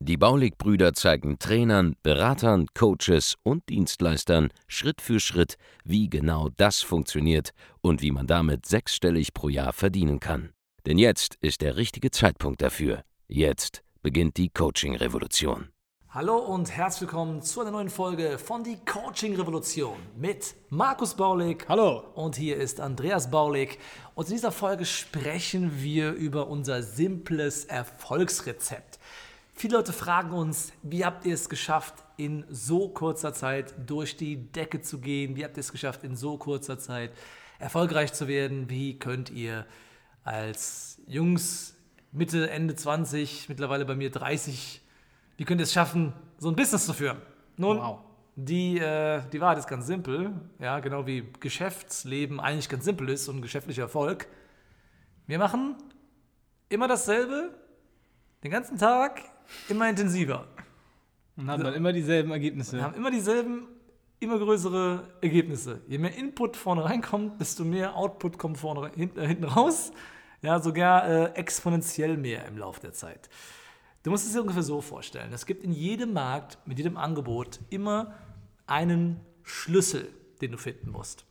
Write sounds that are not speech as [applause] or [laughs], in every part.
Die Baulig-Brüder zeigen Trainern, Beratern, Coaches und Dienstleistern Schritt für Schritt, wie genau das funktioniert und wie man damit sechsstellig pro Jahr verdienen kann. Denn jetzt ist der richtige Zeitpunkt dafür. Jetzt beginnt die Coaching-Revolution. Hallo und herzlich willkommen zu einer neuen Folge von die Coaching Revolution mit Markus Baulig. Hallo. Und hier ist Andreas Baulig. Und in dieser Folge sprechen wir über unser simples Erfolgsrezept. Viele Leute fragen uns, wie habt ihr es geschafft, in so kurzer Zeit durch die Decke zu gehen? Wie habt ihr es geschafft, in so kurzer Zeit erfolgreich zu werden? Wie könnt ihr als Jungs Mitte, Ende 20, mittlerweile bei mir 30, wie könnt ihr es schaffen, so ein Business zu führen? Nun, wow. die, äh, die Wahrheit ist ganz simpel, ja, genau wie Geschäftsleben eigentlich ganz simpel ist und geschäftlicher Erfolg. Wir machen immer dasselbe, den ganzen Tag, immer intensiver. Und haben dann immer dieselben Ergebnisse. Wir haben immer dieselben, immer größere Ergebnisse. Je mehr Input vorne reinkommt, desto mehr Output kommt vorne hinten, äh, hinten raus. Ja, sogar äh, exponentiell mehr im Laufe der Zeit. Du musst es dir ungefähr so vorstellen. Es gibt in jedem Markt, mit jedem Angebot immer einen Schlüssel, den du finden musst.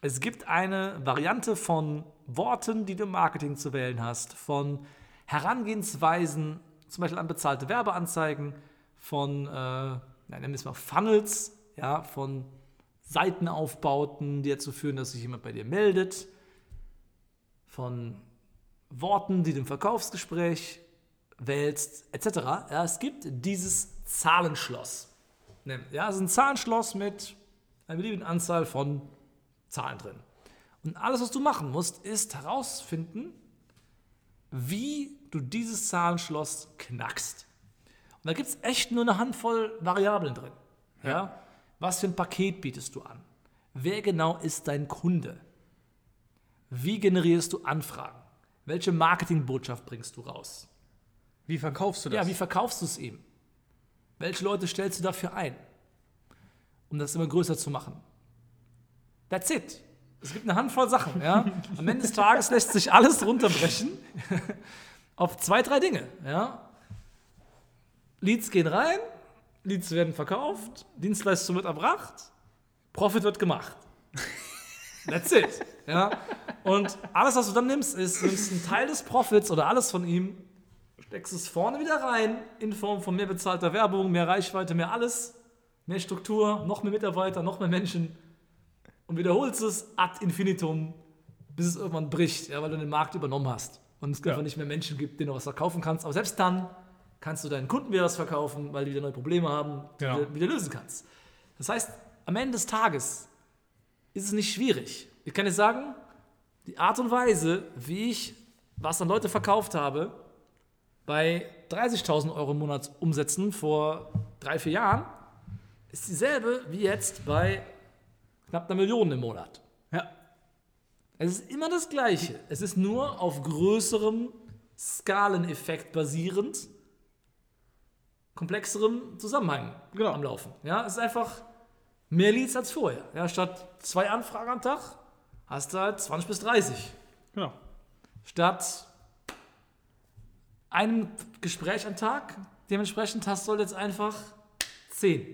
Es gibt eine Variante von Worten, die du im Marketing zu wählen hast, von Herangehensweisen zum Beispiel an bezahlte Werbeanzeigen, von, äh, nennen wir es mal Funnels, ja, von Seitenaufbauten, die dazu führen, dass sich jemand bei dir meldet, von Worten, die du im Verkaufsgespräch wählst, etc. Ja, es gibt dieses Zahlenschloss. Ja, es ist ein Zahlenschloss mit einer beliebigen Anzahl von Zahlen drin. Und alles, was du machen musst, ist herausfinden, wie du dieses Zahlenschloss knackst. Und da gibt es echt nur eine Handvoll Variablen drin. Ja. ja? Was für ein Paket bietest du an? Wer genau ist dein Kunde? Wie generierst du Anfragen? Welche Marketingbotschaft bringst du raus? Wie verkaufst du das? Ja, wie verkaufst du es ihm? Welche Leute stellst du dafür ein? Um das immer größer zu machen. That's it. Es gibt eine Handvoll Sachen. Ja? Am Ende des Tages lässt sich alles runterbrechen [laughs] auf zwei, drei Dinge. Ja? Leads gehen rein, Leads werden verkauft, Dienstleistung wird erbracht, Profit wird gemacht. That's it. Ja? Und alles, was du dann nimmst, ist, nimmst einen Teil des Profits oder alles von ihm, steckst es vorne wieder rein in Form von mehr bezahlter Werbung, mehr Reichweite, mehr alles, mehr Struktur, noch mehr Mitarbeiter, noch mehr Menschen und wiederholst es ad infinitum, bis es irgendwann bricht, ja, weil du den Markt übernommen hast und es ja. einfach nicht mehr Menschen gibt, denen du was verkaufen kannst. Aber selbst dann kannst du deinen Kunden wieder was verkaufen, weil die wieder neue Probleme haben, die ja. du wieder lösen kannst. Das heißt, am Ende des Tages ist es nicht schwierig. Ich kann dir sagen, die Art und Weise, wie ich was an Leute verkauft habe, bei 30.000 Euro im Monat umsetzen vor drei, vier Jahren, ist dieselbe wie jetzt bei knapp einer Million im Monat. Ja. Es ist immer das Gleiche. Es ist nur auf größerem Skaleneffekt basierend, komplexerem Zusammenhang genau. am Laufen. Ja, es ist einfach mehr Leads als vorher. Ja, statt zwei Anfragen am Tag hast du halt 20 bis 30. Genau. Statt einem Gespräch am Tag, dementsprechend hast du jetzt einfach 10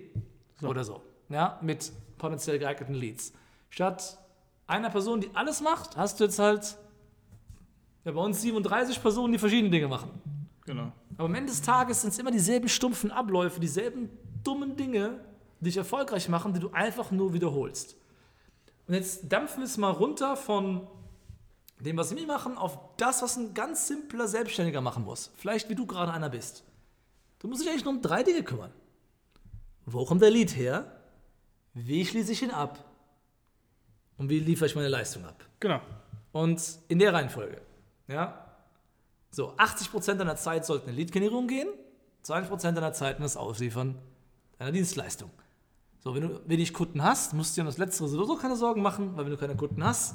so. oder so. Ja, mit potenziell geeigneten Leads. Statt einer Person, die alles macht, hast du jetzt halt ja, bei uns 37 Personen, die verschiedene Dinge machen. Genau. Aber am Ende des Tages sind es immer dieselben stumpfen Abläufe, dieselben dummen Dinge, die dich erfolgreich machen, die du einfach nur wiederholst. Und jetzt dampfen wir es mal runter von dem, was wir machen, auf das, was ein ganz simpler Selbstständiger machen muss. Vielleicht wie du gerade einer bist. Du musst dich eigentlich nur um drei Dinge kümmern. Wo kommt der Lead her? Wie schließe ich ihn ab und wie liefere ich meine Leistung ab. Genau. Und in der Reihenfolge. Ja? So, 80% deiner Zeit sollten in Lead-Generierung gehen, 20% deiner Zeit in das Ausliefern deiner Dienstleistung. So, wenn du wenig Kunden hast, musst du dir um das Letztere sowieso keine Sorgen machen, weil wenn du keine Kunden hast,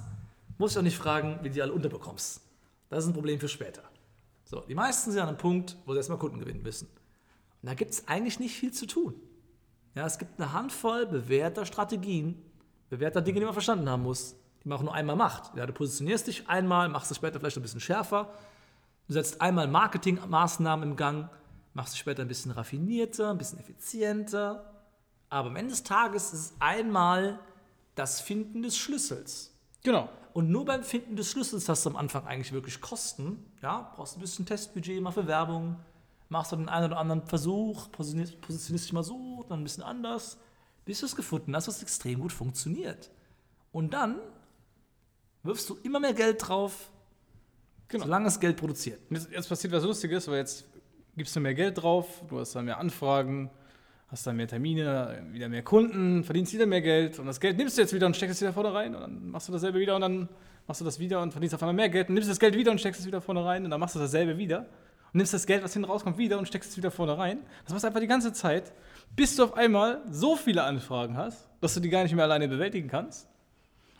musst du auch nicht fragen, wie du die alle unterbekommst. Das ist ein Problem für später. So, die meisten sind an einem Punkt, wo sie erstmal Kunden gewinnen müssen. Und da gibt es eigentlich nicht viel zu tun. Ja, es gibt eine Handvoll bewährter Strategien, bewährter Dinge, die man verstanden haben muss, die man auch nur einmal macht. Ja, du positionierst dich einmal, machst es später vielleicht ein bisschen schärfer, du setzt einmal Marketingmaßnahmen im Gang, machst es später ein bisschen raffinierter, ein bisschen effizienter. Aber am Ende des Tages ist es einmal das Finden des Schlüssels. Genau. Und nur beim Finden des Schlüssels hast du am Anfang eigentlich wirklich Kosten. Ja, brauchst ein bisschen Testbudget, mal für Werbung, machst du den einen oder anderen Versuch, positionierst, positionierst dich mal so, dann ein bisschen anders, bis du es gefunden hast, was extrem gut funktioniert. Und dann wirfst du immer mehr Geld drauf, Genau. solange es Geld produziert. Jetzt, jetzt passiert was Lustiges, weil jetzt gibst du mehr Geld drauf, du hast dann mehr Anfragen, hast dann mehr Termine, wieder mehr Kunden, verdienst wieder mehr Geld und das Geld nimmst du jetzt wieder und steckst es wieder vorne rein und dann machst du dasselbe wieder und dann machst du das wieder und verdienst auf einmal mehr Geld und nimmst das Geld wieder und steckst es wieder vorne rein und dann machst du dasselbe wieder nimmst das Geld, was hinten rauskommt, wieder und steckst es wieder vorne rein. Das machst du einfach die ganze Zeit, bis du auf einmal so viele Anfragen hast, dass du die gar nicht mehr alleine bewältigen kannst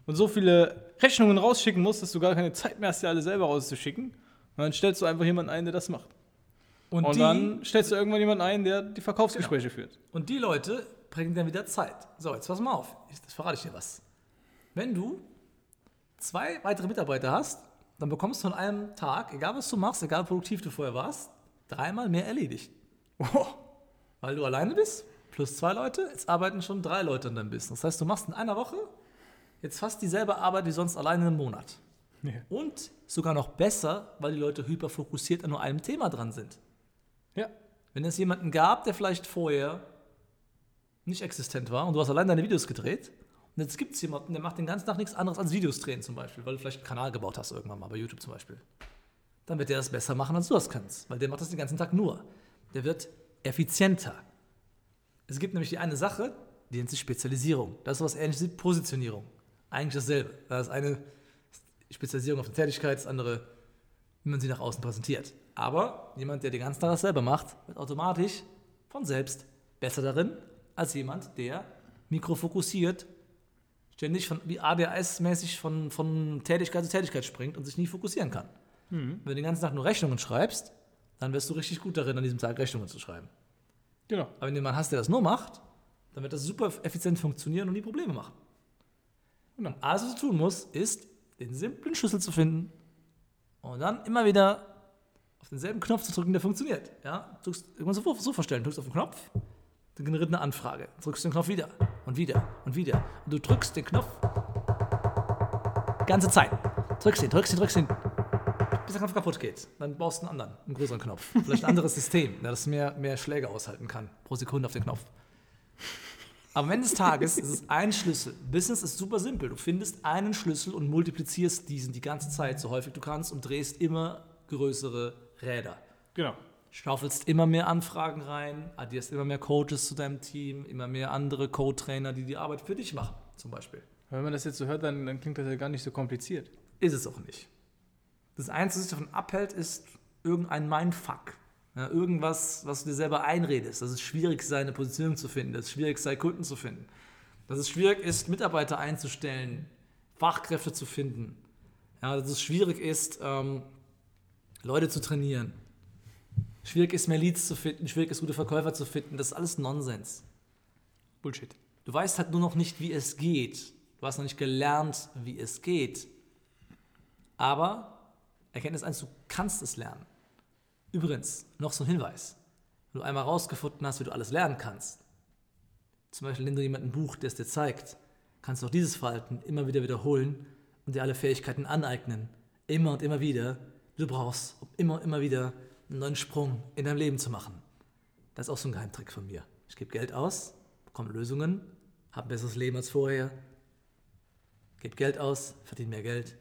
und so viele Rechnungen rausschicken musst, dass du gar keine Zeit mehr hast, die alle selber rauszuschicken. Und dann stellst du einfach jemanden ein, der das macht. Und, Und die, dann stellst du irgendwann jemanden ein, der die Verkaufsgespräche führt. und die Leute bringen dann wieder Zeit. So, jetzt pass mal auf. Ich, das verrate ich dir was. Wenn du zwei weitere Mitarbeiter hast, dann bekommst du an einem Tag, egal was du machst, egal wie produktiv du vorher warst, dreimal mehr erledigt. Weil du alleine bist, plus zwei Leute, jetzt arbeiten schon drei Leute an deinem Business. Das heißt, du machst in einer Woche jetzt fast dieselbe Arbeit wie sonst alleine im Monat. Ja. Und sogar noch besser, weil die Leute hyperfokussiert an nur einem Thema dran sind. ja. Wenn es jemanden gab, der vielleicht vorher nicht existent war und du hast allein deine Videos gedreht und jetzt gibt es jemanden, der macht den ganzen Tag nichts anderes als Videos drehen zum Beispiel, weil du vielleicht einen Kanal gebaut hast irgendwann mal bei YouTube zum Beispiel, dann wird der das besser machen, als du das kannst, weil der macht das den ganzen Tag nur. Der wird effizienter. Es gibt nämlich die eine Sache, die nennt sich Spezialisierung. Das ist was ähnliches wie Positionierung. Eigentlich dasselbe. Das ist eine Spezialisierung auf eine Tätigkeit, das andere, wie man sie nach außen präsentiert. Aber jemand, der den ganzen Tag das selber macht, wird automatisch von selbst besser darin, als jemand, der mikrofokussiert, ständig von, wie ADHS-mäßig von, von Tätigkeit zu Tätigkeit springt und sich nie fokussieren kann. Wenn du den ganzen Tag nur Rechnungen schreibst, dann wirst du richtig gut darin, an diesem Tag Rechnungen zu schreiben. Genau. Aber wenn du jemanden hast, der das nur macht, dann wird das super effizient funktionieren und nie Probleme machen. Genau. Und alles, was du tun musst, ist, den simplen Schlüssel zu finden und dann immer wieder auf denselben Knopf zu drücken, der funktioniert. Ja? Du drückst, irgendwann so, so vorstellen, du drückst auf den Knopf, dann generiert eine Anfrage, drückst den Knopf wieder und wieder und wieder. Und du drückst den Knopf ganze Zeit. Drückst ihn, drückst ihn, drückst ihn, bis der Knopf kaputt geht. Dann baust du einen anderen, einen größeren Knopf. Vielleicht ein anderes System, das mehr, mehr Schläge aushalten kann pro Sekunde auf den Knopf. Am Ende des Tages ist es ein Schlüssel. Business ist super simpel. Du findest einen Schlüssel und multiplizierst diesen die ganze Zeit, so häufig du kannst, und drehst immer größere Räder. Genau. Schaufelst immer mehr Anfragen rein, addierst immer mehr Coaches zu deinem Team, immer mehr andere Code-Trainer, die die Arbeit für dich machen, zum Beispiel. Wenn man das jetzt so hört, dann, dann klingt das ja gar nicht so kompliziert. Ist es auch nicht. Das Einzige, was dich davon abhält, ist irgendein Mindfuck. Ja, irgendwas, was du dir selber einredest, dass es schwierig sei, eine Positionierung zu finden, dass es schwierig sei, Kunden zu finden. Dass es schwierig ist, Mitarbeiter einzustellen, Fachkräfte zu finden. Ja, dass es schwierig ist, ähm, Leute zu trainieren. Schwierig ist, mehr Leads zu finden, schwierig ist, gute Verkäufer zu finden. Das ist alles Nonsens. Bullshit. Du weißt halt nur noch nicht, wie es geht. Du hast noch nicht gelernt, wie es geht. Aber Erkenntnis 1, du kannst es lernen. Übrigens, noch so ein Hinweis. Wenn du einmal rausgefunden hast, wie du alles lernen kannst, zum Beispiel, indem du jemanden ein Buch, der es dir zeigt, kannst du auch dieses Verhalten immer wieder wiederholen und dir alle Fähigkeiten aneignen. Immer und immer wieder, die du brauchst, um immer und immer wieder einen neuen Sprung in deinem Leben zu machen. Das ist auch so ein Geheimtrick von mir. Ich gebe Geld aus, bekomme Lösungen, habe ein besseres Leben als vorher, gebe Geld aus, verdiene mehr Geld.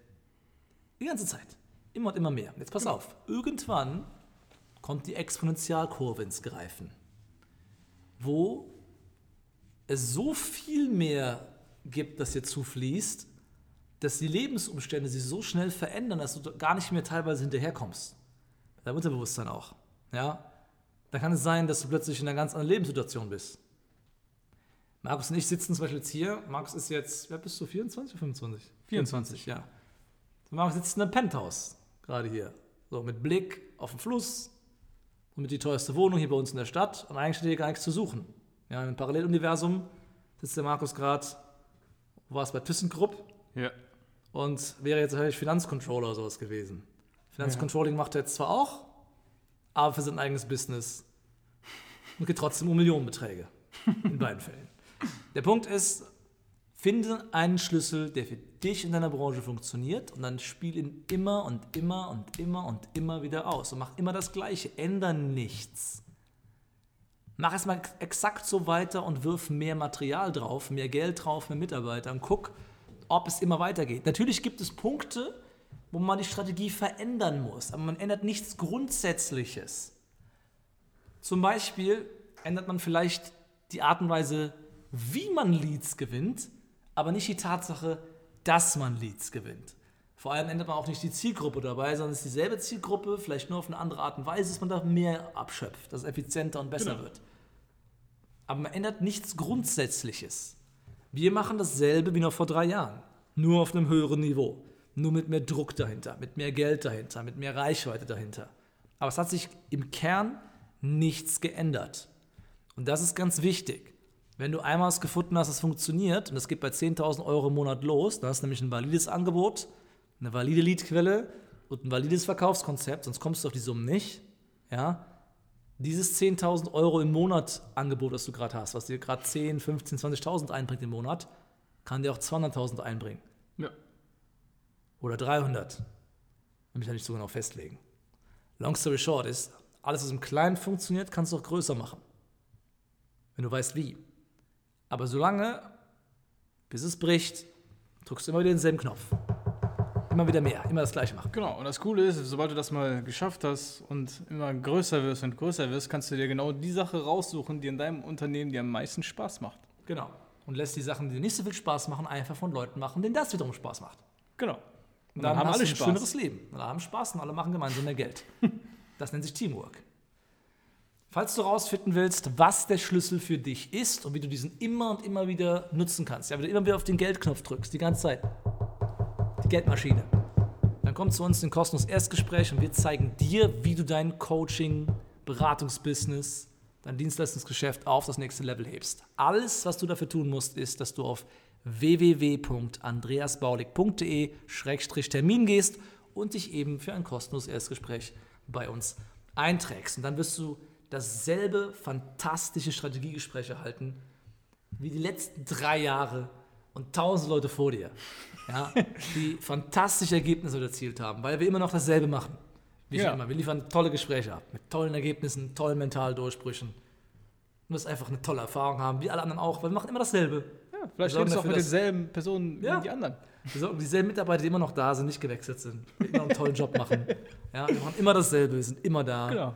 Die ganze Zeit. Immer und immer mehr. Jetzt pass auf. Irgendwann kommt die Exponentialkurve ins Greifen, wo es so viel mehr gibt, das dir zufließt, dass die Lebensumstände sich so schnell verändern, dass du gar nicht mehr teilweise hinterherkommst. Dein Unterbewusstsein auch. Ja? Da kann es sein, dass du plötzlich in einer ganz anderen Lebenssituation bist. Markus und ich sitzen zum Beispiel jetzt hier. Markus ist jetzt, wer bist du, 24 oder 25? 24, ja. So, Markus sitzt in einem Penthouse, gerade hier. So, mit Blick auf den Fluss und mit die teuerste Wohnung hier bei uns in der Stadt. Und eigentlich steht hier gar nichts zu suchen. Ja, im Paralleluniversum sitzt der Markus gerade, war es bei ThyssenKrupp Ja. und wäre jetzt wahrscheinlich Finanzcontroller oder sowas gewesen. Finanzcontrolling macht er jetzt zwar auch, aber für sein eigenes Business [laughs] und geht trotzdem um Millionenbeträge. In beiden Fällen. Der Punkt ist, finde einen Schlüssel, der für dich in deiner Branche funktioniert und dann spiel ihn immer und immer und immer und immer wieder aus und mach immer das Gleiche. Änder nichts. Mach es mal exakt so weiter und wirf mehr Material drauf, mehr Geld drauf, mehr Mitarbeiter und guck, ob es immer weitergeht. Natürlich gibt es Punkte, wo man die Strategie verändern muss, aber man ändert nichts Grundsätzliches. Zum Beispiel ändert man vielleicht die Art und Weise, wie man Leads gewinnt, aber nicht die Tatsache, dass man Leads gewinnt. Vor allem ändert man auch nicht die Zielgruppe dabei, sondern es ist dieselbe Zielgruppe, vielleicht nur auf eine andere Art und Weise, dass man da mehr abschöpft, dass es effizienter und besser Genau. wird. Aber man ändert nichts Grundsätzliches. Wir machen dasselbe wie noch vor drei Jahren, nur auf einem höheren Niveau, nur mit mehr Druck dahinter, mit mehr Geld dahinter, mit mehr Reichweite dahinter. Aber es hat sich im Kern nichts geändert. Und das ist ganz wichtig. Wenn du einmal es gefunden hast, es funktioniert, und das geht bei 10.000 Euro im Monat los, dann hast du nämlich ein valides Angebot, eine valide Leadquelle und ein valides Verkaufskonzept, sonst kommst du auf die Summen nicht. Ja? Dieses 10.000 Euro im Monat Angebot, das du gerade hast, was dir gerade 10, 15, 20.000 einbringt im Monat, kann dir auch 200.000 einbringen. Oder 300. Will mich da nicht so genau festlegen. Long story short ist, alles, was im Kleinen funktioniert, kannst du auch größer machen. Wenn du weißt, wie. Aber solange, bis es bricht, drückst du immer wieder denselben Knopf. Immer wieder mehr, immer das Gleiche machen. Genau, und das Coole ist, sobald du das mal geschafft hast und immer größer wirst und größer wirst, kannst du dir genau die Sache raussuchen, die in deinem Unternehmen dir am meisten Spaß macht. Genau. Und lässt die Sachen, die dir nicht so viel Spaß machen, einfach von Leuten machen, denen das wiederum Spaß macht. Genau. Und dann haben hast alle ein Spaß. schöneres Leben. Und alle haben Spaß und alle machen gemeinsam mehr Geld. [laughs] Das nennt sich Teamwork. Falls du herausfinden willst, was der Schlüssel für dich ist und wie du diesen immer und immer wieder nutzen kannst, ja, wenn du immer wieder auf den Geldknopf drückst, die ganze Zeit, die Geldmaschine, dann komm zu uns in ein kostenloses Erstgespräch und wir zeigen dir, wie du dein Coaching, Beratungsbusiness, dein Dienstleistungsgeschäft auf das nächste Level hebst. Alles, was du dafür tun musst, ist, dass du auf www.andreasbaulig.de-termin gehst und dich eben für ein kostenloses Erstgespräch bei uns einträgst. Und dann wirst du dasselbe fantastische Strategiegespräch erhalten wie die letzten drei Jahre und tausend Leute vor dir, ja, die [laughs] fantastische Ergebnisse erzielt haben, weil wir immer noch dasselbe machen. Wie Ja. immer. Wir liefern tolle Gespräche ab, mit tollen Ergebnissen, tollen Mentaldurchbrüchen. Du wirst einfach eine tolle Erfahrung haben, wie alle anderen auch, weil wir machen immer dasselbe. Ja, vielleicht redest du auch mit denselben Personen Ja. wie die anderen. Wir sorgen dieselben Mitarbeiter, die immer noch da sind, nicht gewechselt sind, immer noch einen tollen Job machen. Ja, wir machen immer dasselbe, wir sind immer da. Genau.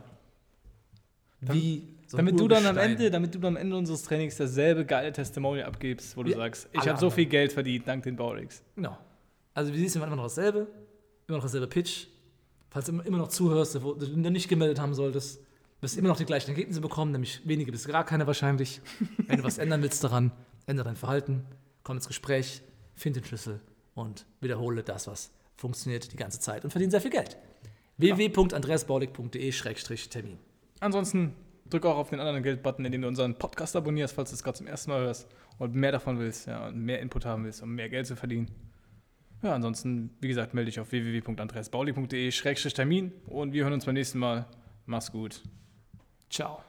Wie so damit du dann am. Ende, damit du dann am Ende unseres Trainings dasselbe geile Testimonial abgibst, wo du Ja, sagst, ich habe so viel Geld verdient dank den Baurix. Genau. Also wie siehst du, immer noch dasselbe, immer noch dasselbe Pitch. Falls du immer immer noch zuhörst, wo du dich nicht gemeldet haben solltest, wirst du immer noch die gleichen Ergebnisse bekommen, nämlich wenige bis gar keine wahrscheinlich. Wenn du was ändern willst daran, ändere dein Verhalten, komm ins Gespräch, find den Schlüssel und wiederhole das, was funktioniert die ganze Zeit und verdiene sehr viel Geld. www.andreasbaulig.de-termin. Ansonsten drück auch auf den anderen Geld-Button, indem du unseren Podcast abonnierst, falls du es gerade zum ersten Mal hörst und mehr davon willst, ja, und mehr Input haben willst, um mehr Geld zu verdienen. Ja, ansonsten, wie gesagt, melde dich auf www.andreasbauli.de-termin und wir hören uns beim nächsten Mal. Mach's gut. Ciao.